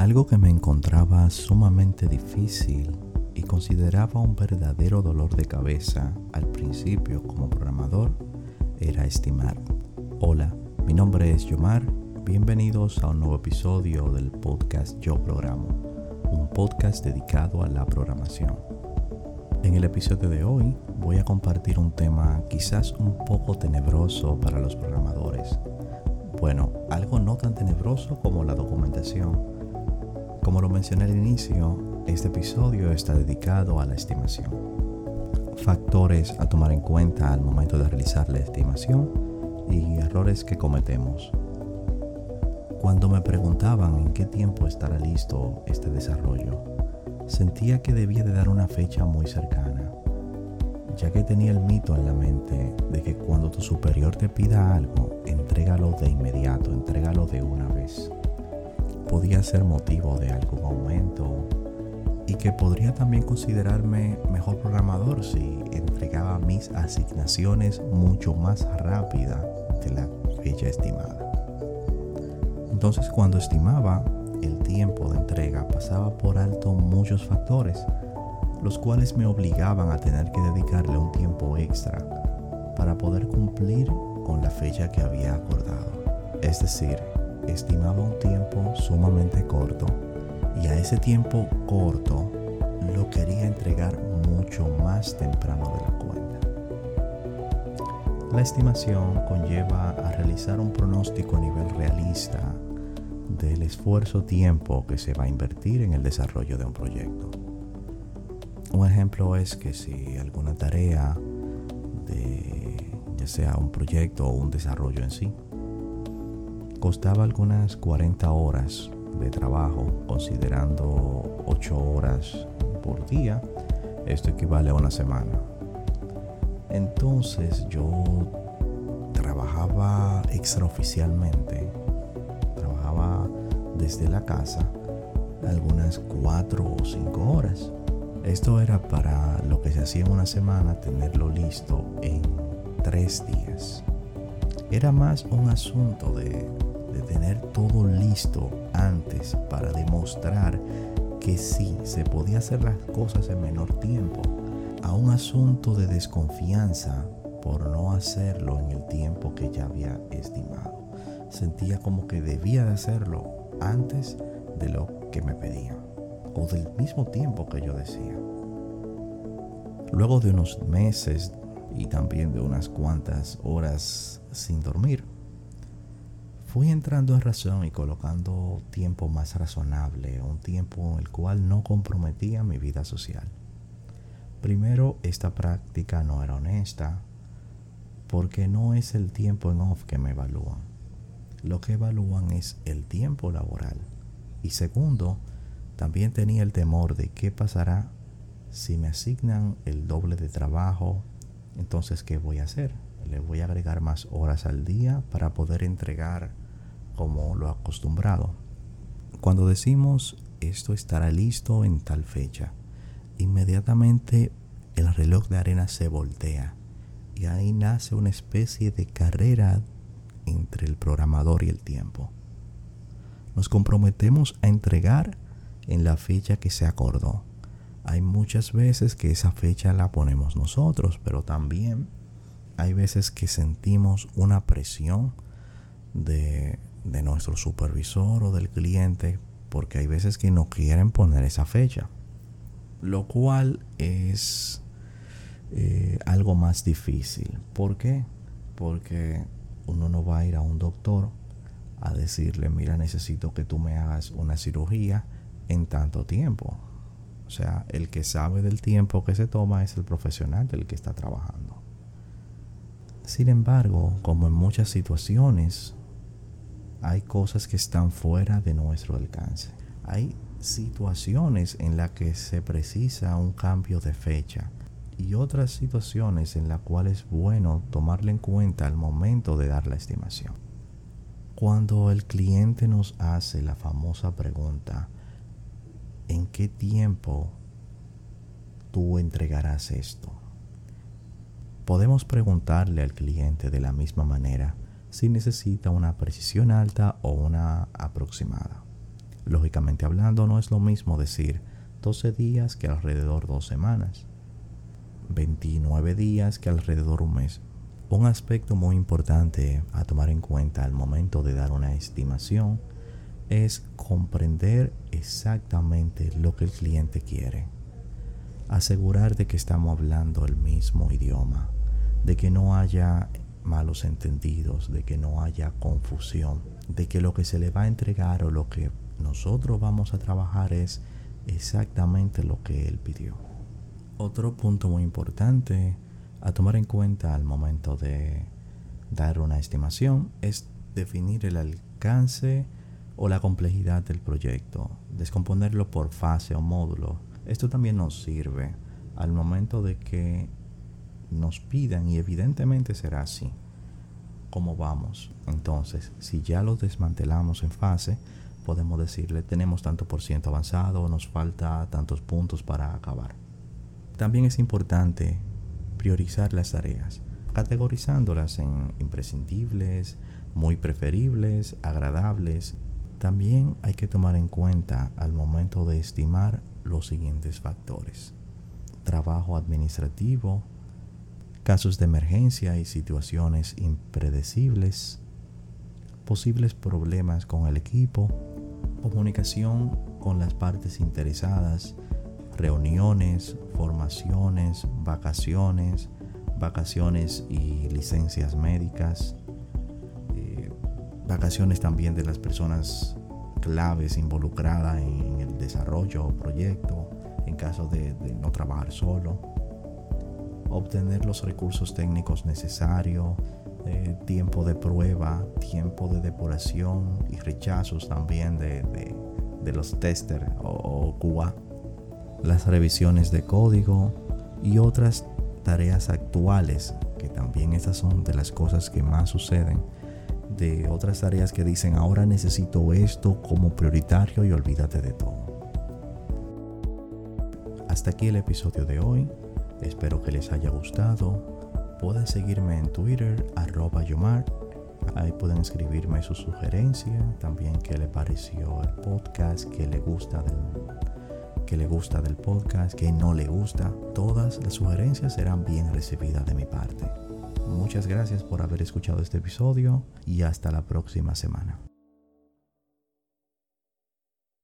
Algo que me encontraba sumamente difícil y consideraba un verdadero dolor de cabeza al principio como programador era estimar. Hola, mi nombre es Yomar, bienvenidos a un nuevo episodio del podcast Yo Programo, un podcast dedicado a la programación. En el episodio de hoy voy a compartir un tema quizás un poco tenebroso para los programadores. Bueno, algo no tan tenebroso como la documentación como lo mencioné al inicio, este episodio está dedicado a la estimación. Factores a tomar en cuenta al momento de realizar la estimación y errores que cometemos. Cuando me preguntaban en qué tiempo estará listo este desarrollo, sentía que debía de dar una fecha muy cercana, ya que tenía el mito en la mente de que cuando tu superior te pida algo, entrégalo de inmediato, entrégalo de una vez podía ser motivo de algún aumento y que podría también considerarme mejor programador si entregaba mis asignaciones mucho más rápida de la fecha estimada. Entonces cuando estimaba el tiempo de entrega pasaba por alto muchos factores, los cuales me obligaban a tener que dedicarle un tiempo extra para poder cumplir con la fecha que había acordado. Es decir, estimaba un tiempo sumamente corto y a ese tiempo corto lo quería entregar mucho más temprano de la cuenta. La estimación conlleva a realizar un pronóstico a nivel realista del esfuerzo tiempo que se va a invertir en el desarrollo de un proyecto. Un ejemplo es que si alguna tarea de ya sea un proyecto o un desarrollo en sí costaba algunas 40 horas de trabajo, considerando 8 horas por día. Esto equivale a una semana. Entonces yo trabajaba extraoficialmente, trabajaba desde la casa algunas 4 o 5 horas. Esto era para lo que se hacía en una semana, tenerlo listo en 3 días. Era más un asunto de tener todo listo antes para demostrar que sí se podía hacer las cosas en menor tiempo, a un asunto de desconfianza por no hacerlo en el tiempo que ya había estimado. Sentía como que debía de hacerlo antes de lo que me pedían o del mismo tiempo que yo decía. Luego de unos meses y también de unas cuantas horas sin dormir, fui entrando en razón y colocando tiempo más razonable, un tiempo en el cual no comprometía mi vida social. Primero, esta práctica no era honesta, porque no es el tiempo en off que me evalúan. Lo que evalúan es el tiempo laboral. Y segundo, también tenía el temor de qué pasará si me asignan el doble de trabajo, entonces ¿qué voy a hacer? le voy a agregar más horas al día para poder entregar como lo acostumbrado. Cuando decimos esto estará listo en tal fecha, inmediatamente el reloj de arena se voltea y ahí nace una especie de carrera entre el programador y el tiempo. Nos comprometemos a entregar en la fecha que se acordó. Hay muchas veces que esa fecha la ponemos nosotros, pero también hay veces que sentimos una presión de, nuestro supervisor o del cliente porque hay veces que no quieren poner esa fecha. Lo cual es eh, algo más difícil. ¿Por qué? Porque uno no va a ir a un doctor a decirle, mira, necesito que tú me hagas una cirugía en tanto tiempo. O sea, el que sabe del tiempo que se toma es el profesional del que está trabajando. Sin embargo, como en muchas situaciones, hay cosas que están fuera de nuestro alcance. Hay situaciones en las que se precisa un cambio de fecha y otras situaciones en las cuales es bueno tomarle en cuenta al momento de dar la estimación. Cuando el cliente nos hace la famosa pregunta, ¿en qué tiempo tú entregarás esto? Podemos preguntarle al cliente de la misma manera si necesita una precisión alta o una aproximada. Lógicamente hablando, no es lo mismo decir 12 días que alrededor dos semanas, 29 días que alrededor un mes. Un aspecto muy importante a tomar en cuenta al momento de dar una estimación es comprender exactamente lo que el cliente quiere. Asegurar de que estamos hablando el mismo idioma, de que no haya malos entendidos, de que no haya confusión, de que lo que se le va a entregar o lo que nosotros vamos a trabajar es exactamente lo que él pidió. Otro punto muy importante a tomar en cuenta al momento de dar una estimación es definir el alcance o la complejidad del proyecto, descomponerlo por fase o módulo. Esto también nos sirve al momento de que nos pidan y evidentemente será así como vamos. Entonces, si ya lo desmantelamos en fase, podemos decirle tenemos tanto por ciento avanzado, nos falta tantos puntos para acabar. También es importante priorizar las tareas, categorizándolas en imprescindibles, muy preferibles, agradables. También hay que tomar en cuenta al momento de estimar los siguientes factores. Trabajo administrativo, casos de emergencia y situaciones impredecibles, posibles problemas con el equipo, comunicación con las partes interesadas, reuniones, formaciones, vacaciones, vacaciones y licencias médicas, eh, vacaciones también de las personas claves involucradas en el desarrollo o proyecto en caso de no trabajar solo, obtener los recursos técnicos necesarios, eh, tiempo de prueba, tiempo de depuración y rechazos también de, los testers o, QA, las revisiones de código y otras tareas actuales, que también esas son de las cosas que más suceden, de otras tareas que dicen ahora necesito esto como prioritario y olvídate de todo. Hasta aquí el episodio de hoy. Espero que les haya gustado pueden seguirme en Twitter, arroba Yomar. Ahí pueden escribirme su sugerencia, también qué le pareció el podcast, qué le gusta del, qué le gusta del podcast, qué no le gusta. Todas las sugerencias serán bien recibidas de mi parte. Muchas gracias por haber escuchado este episodio y hasta la próxima semana.